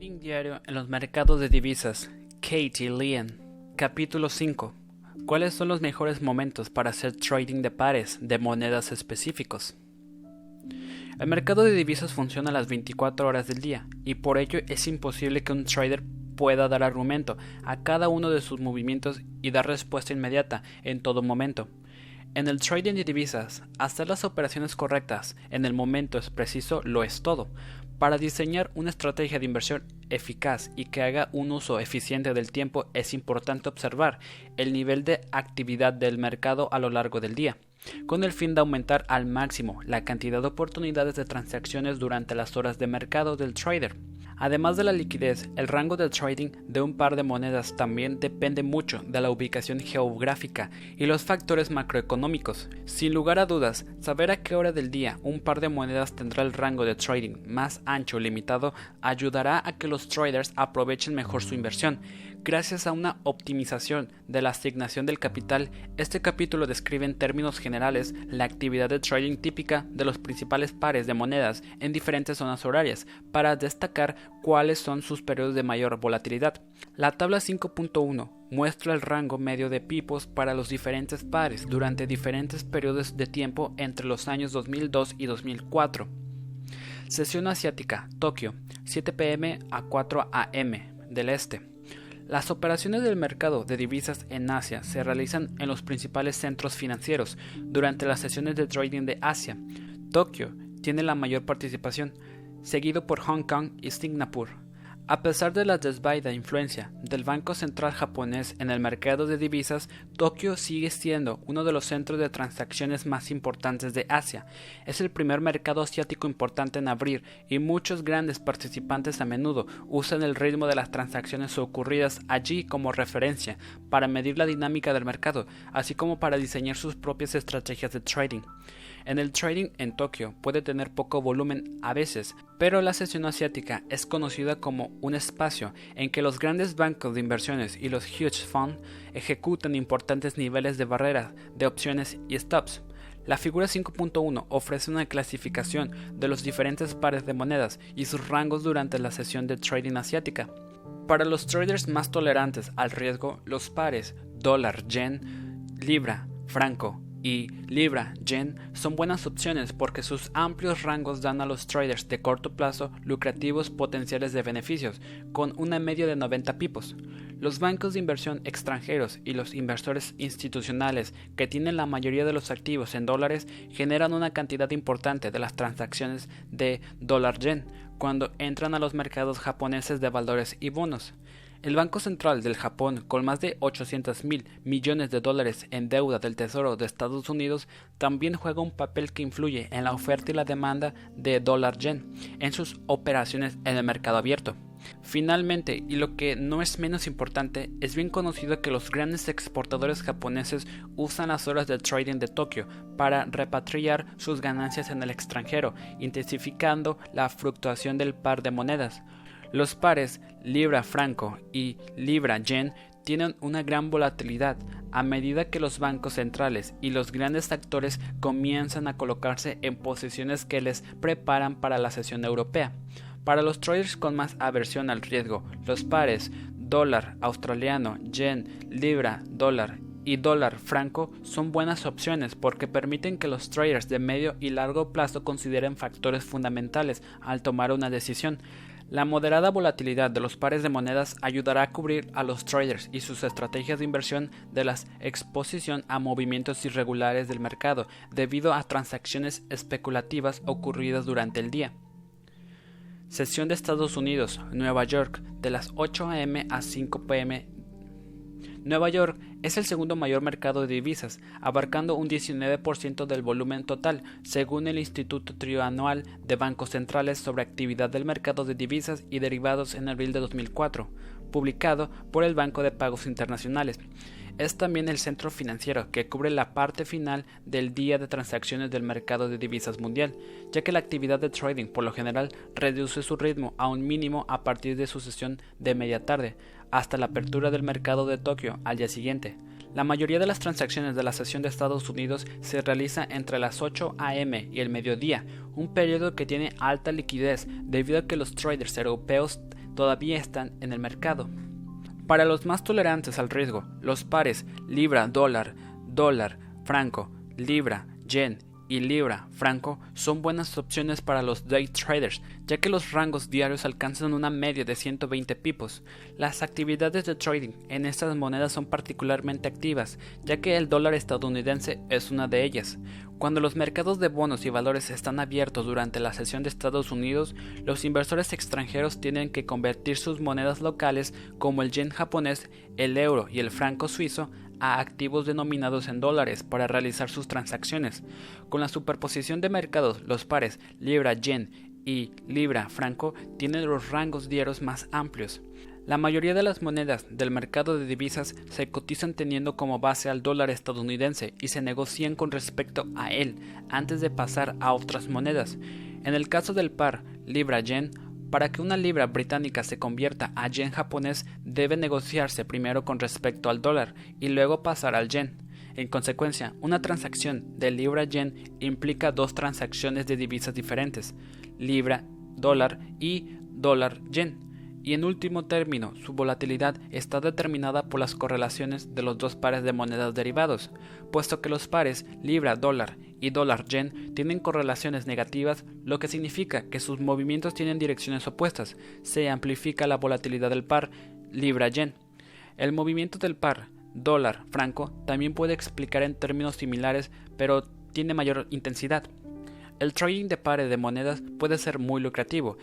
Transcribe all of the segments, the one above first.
Trading diario en los mercados de divisas. Katie Leon. Capítulo 5. ¿Cuáles son los mejores momentos para hacer trading de pares de monedas específicos? El mercado de divisas funciona las 24 horas del día y por ello es imposible que un trader pueda dar argumento a cada uno de sus movimientos y dar respuesta inmediata en todo momento. En el trading de divisas, hacer las operaciones correctas en el momento es preciso lo es todo. Para diseñar una estrategia de inversión eficaz y que haga un uso eficiente del tiempo es importante observar el nivel de actividad del mercado a lo largo del día, con el fin de aumentar al máximo la cantidad de oportunidades de transacciones durante las horas de mercado del trader. Además de la liquidez, el rango de trading de un par de monedas también depende mucho de la ubicación geográfica y los factores macroeconómicos. Sin lugar a dudas, saber a qué hora del día un par de monedas tendrá el rango de trading más ancho o limitado ayudará a que los traders aprovechen mejor su inversión. Gracias a una optimización de la asignación del capital, este capítulo describe en términos generales la actividad de trading típica de los principales pares de monedas en diferentes zonas horarias para destacar cuáles son sus periodos de mayor volatilidad. La tabla 5.1 muestra el rango medio de pipos para los diferentes pares durante diferentes periodos de tiempo entre los años 2002 y 2004. Sesión asiática, Tokio, 7 pm a 4 am del este. Las operaciones del mercado de divisas en Asia se realizan en los principales centros financieros durante las sesiones de trading de Asia. Tokio tiene la mayor participación, seguido por Hong Kong y Singapur. A pesar de la desvaída influencia del Banco Central japonés en el mercado de divisas, Tokio sigue siendo uno de los centros de transacciones más importantes de Asia. Es el primer mercado asiático importante en abrir y muchos grandes participantes a menudo usan el ritmo de las transacciones ocurridas allí como referencia para medir la dinámica del mercado, así como para diseñar sus propias estrategias de trading. En el trading en Tokio puede tener poco volumen a veces, pero la sesión asiática es conocida como un espacio en que los grandes bancos de inversiones y los huge funds ejecutan importantes niveles de barrera de opciones y stops. La figura 5.1 ofrece una clasificación de los diferentes pares de monedas y sus rangos durante la sesión de trading asiática. Para los traders más tolerantes al riesgo, los pares dólar, yen, libra, franco, y Libra, Yen son buenas opciones porque sus amplios rangos dan a los traders de corto plazo lucrativos potenciales de beneficios, con una media de 90 pipos. Los bancos de inversión extranjeros y los inversores institucionales que tienen la mayoría de los activos en dólares generan una cantidad importante de las transacciones de dólar-yen cuando entran a los mercados japoneses de valores y bonos. El Banco Central del Japón, con más de 800 mil millones de dólares en deuda del Tesoro de Estados Unidos, también juega un papel que influye en la oferta y la demanda de dólar yen en sus operaciones en el mercado abierto. Finalmente, y lo que no es menos importante, es bien conocido que los grandes exportadores japoneses usan las horas de trading de Tokio para repatriar sus ganancias en el extranjero, intensificando la fluctuación del par de monedas. Los pares libra-franco y libra-yen tienen una gran volatilidad a medida que los bancos centrales y los grandes actores comienzan a colocarse en posiciones que les preparan para la sesión europea. Para los traders con más aversión al riesgo, los pares dólar australiano, yen, libra, dólar y dólar franco son buenas opciones porque permiten que los traders de medio y largo plazo consideren factores fundamentales al tomar una decisión. La moderada volatilidad de los pares de monedas ayudará a cubrir a los traders y sus estrategias de inversión de la exposición a movimientos irregulares del mercado debido a transacciones especulativas ocurridas durante el día. Sesión de Estados Unidos, Nueva York, de las 8 am a 5 pm Nueva York es el segundo mayor mercado de divisas, abarcando un 19% del volumen total, según el Instituto Trianual de Bancos Centrales sobre Actividad del Mercado de Divisas y Derivados en abril de 2004, publicado por el Banco de Pagos Internacionales. Es también el centro financiero que cubre la parte final del día de transacciones del mercado de divisas mundial, ya que la actividad de trading por lo general reduce su ritmo a un mínimo a partir de su sesión de media tarde, hasta la apertura del mercado de Tokio al día siguiente. La mayoría de las transacciones de la sesión de Estados Unidos se realiza entre las 8 a.m. y el mediodía, un periodo que tiene alta liquidez debido a que los traders europeos todavía están en el mercado. Para los más tolerantes al riesgo, los pares libra, dólar, dólar, franco, libra, yen y libra franco son buenas opciones para los day traders, ya que los rangos diarios alcanzan una media de 120 pipos. Las actividades de trading en estas monedas son particularmente activas, ya que el dólar estadounidense es una de ellas. Cuando los mercados de bonos y valores están abiertos durante la sesión de Estados Unidos, los inversores extranjeros tienen que convertir sus monedas locales como el yen japonés, el euro y el franco suizo a activos denominados en dólares para realizar sus transacciones. Con la superposición de mercados, los pares libra-yen y libra-franco tienen los rangos diarios más amplios. La mayoría de las monedas del mercado de divisas se cotizan teniendo como base al dólar estadounidense y se negocian con respecto a él antes de pasar a otras monedas. En el caso del par libra-yen, para que una libra británica se convierta a yen japonés debe negociarse primero con respecto al dólar y luego pasar al yen. En consecuencia, una transacción de libra-yen implica dos transacciones de divisas diferentes, libra-dólar y dólar-yen y en último término, su volatilidad está determinada por las correlaciones de los dos pares de monedas derivados, puesto que los pares libra-dólar y dólar-yen tienen correlaciones negativas, lo que significa que sus movimientos tienen direcciones opuestas, se amplifica la volatilidad del par libra-yen. El movimiento del par dólar-franco también puede explicar en términos similares, pero tiene mayor intensidad. El trading de pares de monedas puede ser muy lucrativo,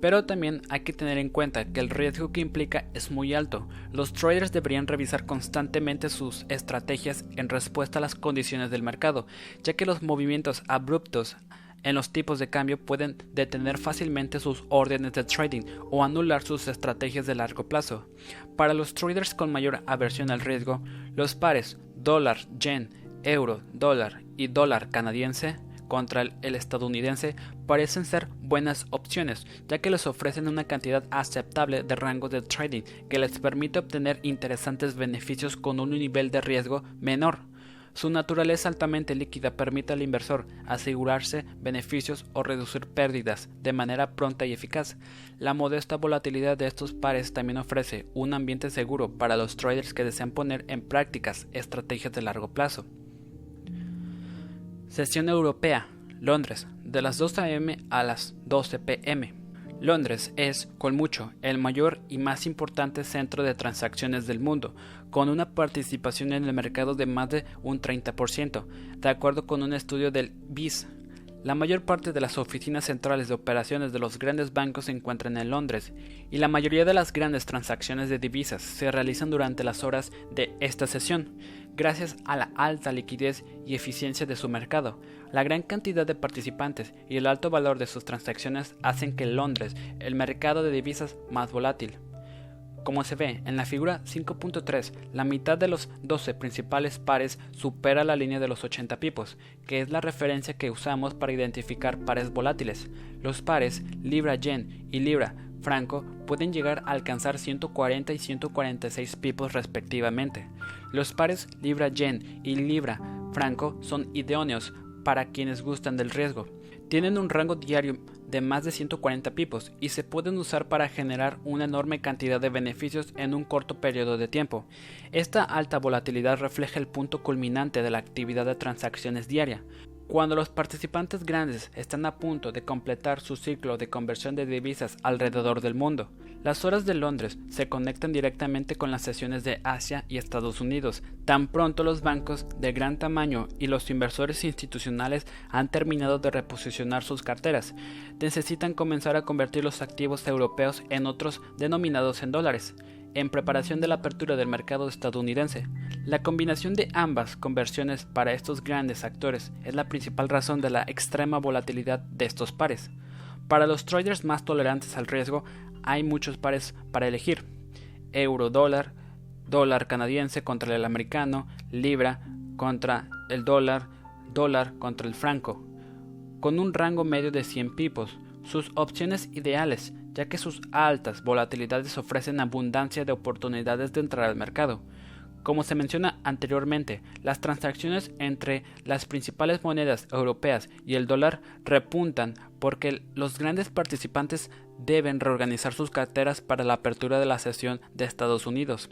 pero también hay que tener en cuenta que el riesgo que implica es muy alto. Los traders deberían revisar constantemente sus estrategias en respuesta a las condiciones del mercado, ya que los movimientos abruptos en los tipos de cambio pueden detener fácilmente sus órdenes de trading o anular sus estrategias de largo plazo. Para los traders con mayor aversión al riesgo, los pares dólar, yen, euro, dólar y dólar canadiense contra el, estadounidense parecen ser buenas opciones, ya que les ofrecen una cantidad aceptable de rango de trading que les permite obtener interesantes beneficios con un nivel de riesgo menor. Su naturaleza altamente líquida permite al inversor asegurarse beneficios o reducir pérdidas de manera pronta y eficaz. La modesta volatilidad de estos pares también ofrece un ambiente seguro para los traders que desean poner en prácticas estrategias de largo plazo. Sesión Europea, Londres, de las 2 am a las 12 pm. Londres es, con mucho, el mayor y más importante centro de transacciones del mundo, con una participación en el mercado de más de un 30%, de acuerdo con un estudio del BIS. La mayor parte de las oficinas centrales de operaciones de los grandes bancos se encuentran en Londres, y la mayoría de las grandes transacciones de divisas se realizan durante las horas de esta sesión gracias a la alta liquidez y eficiencia de su mercado. La gran cantidad de participantes y el alto valor de sus transacciones hacen que Londres el mercado de divisas más volátil. Como se ve en la figura 5.3, la mitad de los 12 principales pares supera la línea de los 80 pipos, que es la referencia que usamos para identificar pares volátiles. Los pares Libra-Yen y Libra franco pueden llegar a alcanzar 140 y 146 pipos respectivamente. Los pares libra-yen y libra-franco son idóneos para quienes gustan del riesgo. Tienen un rango diario de más de 140 pipos y se pueden usar para generar una enorme cantidad de beneficios en un corto periodo de tiempo. Esta alta volatilidad refleja el punto culminante de la actividad de transacciones diaria, cuando los participantes grandes están a punto de completar su ciclo de conversión de divisas alrededor del mundo, las horas de Londres se conectan directamente con las sesiones de Asia y Estados Unidos. Tan pronto los bancos de gran tamaño y los inversores institucionales han terminado de reposicionar sus carteras, necesitan comenzar a convertir los activos europeos en otros denominados en dólares en preparación de la apertura del mercado estadounidense. La combinación de ambas conversiones para estos grandes actores es la principal razón de la extrema volatilidad de estos pares. Para los traders más tolerantes al riesgo hay muchos pares para elegir. Euro dólar, dólar canadiense contra el americano, libra contra el dólar, dólar contra el franco. Con un rango medio de 100 pipos, sus opciones ideales ya que sus altas volatilidades ofrecen abundancia de oportunidades de entrar al mercado. Como se menciona anteriormente, las transacciones entre las principales monedas europeas y el dólar repuntan porque los grandes participantes deben reorganizar sus carteras para la apertura de la sesión de Estados Unidos.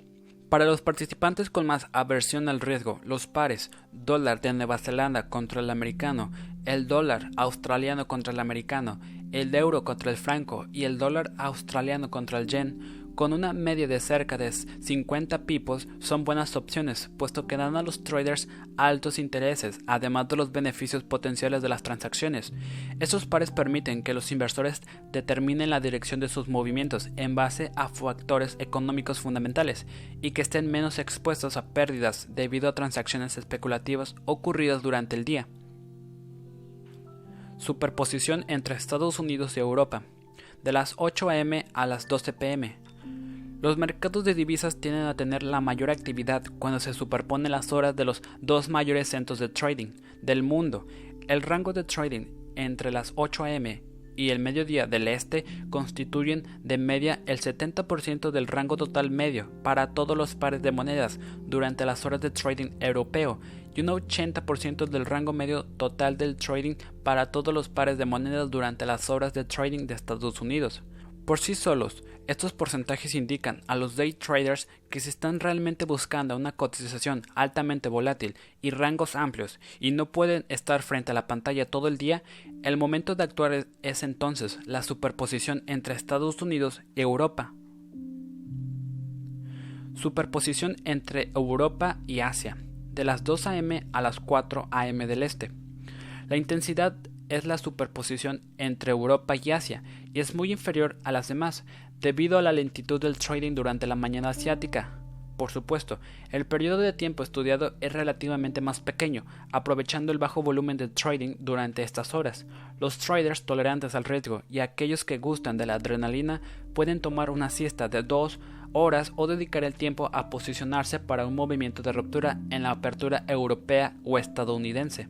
Para los participantes con más aversión al riesgo, los pares dólar de Nueva Zelanda contra el americano, el dólar australiano contra el americano, el euro contra el franco y el dólar australiano contra el yen con una media de cerca de 50 pipos son buenas opciones, puesto que dan a los traders altos intereses, además de los beneficios potenciales de las transacciones. Esos pares permiten que los inversores determinen la dirección de sus movimientos en base a factores económicos fundamentales y que estén menos expuestos a pérdidas debido a transacciones especulativas ocurridas durante el día. Superposición entre Estados Unidos y Europa. De las 8 am a las 12 pm, los mercados de divisas tienden a tener la mayor actividad cuando se superponen las horas de los dos mayores centros de trading del mundo. El rango de trading entre las 8 am y el mediodía del este constituyen de media el 70% del rango total medio para todos los pares de monedas durante las horas de trading europeo y un 80% del rango medio total del trading para todos los pares de monedas durante las horas de trading de Estados Unidos. Por sí solos, estos porcentajes indican a los day traders que se están realmente buscando una cotización altamente volátil y rangos amplios y no pueden estar frente a la pantalla todo el día, el momento de actuar es entonces la superposición entre Estados Unidos y Europa. Superposición entre Europa y Asia, de las 2 am a las 4 am del este. La intensidad es la superposición entre Europa y Asia y es muy inferior a las demás debido a la lentitud del trading durante la mañana asiática. Por supuesto, el periodo de tiempo estudiado es relativamente más pequeño, aprovechando el bajo volumen de trading durante estas horas. Los traders tolerantes al riesgo y aquellos que gustan de la adrenalina pueden tomar una siesta de dos horas o dedicar el tiempo a posicionarse para un movimiento de ruptura en la apertura europea o estadounidense.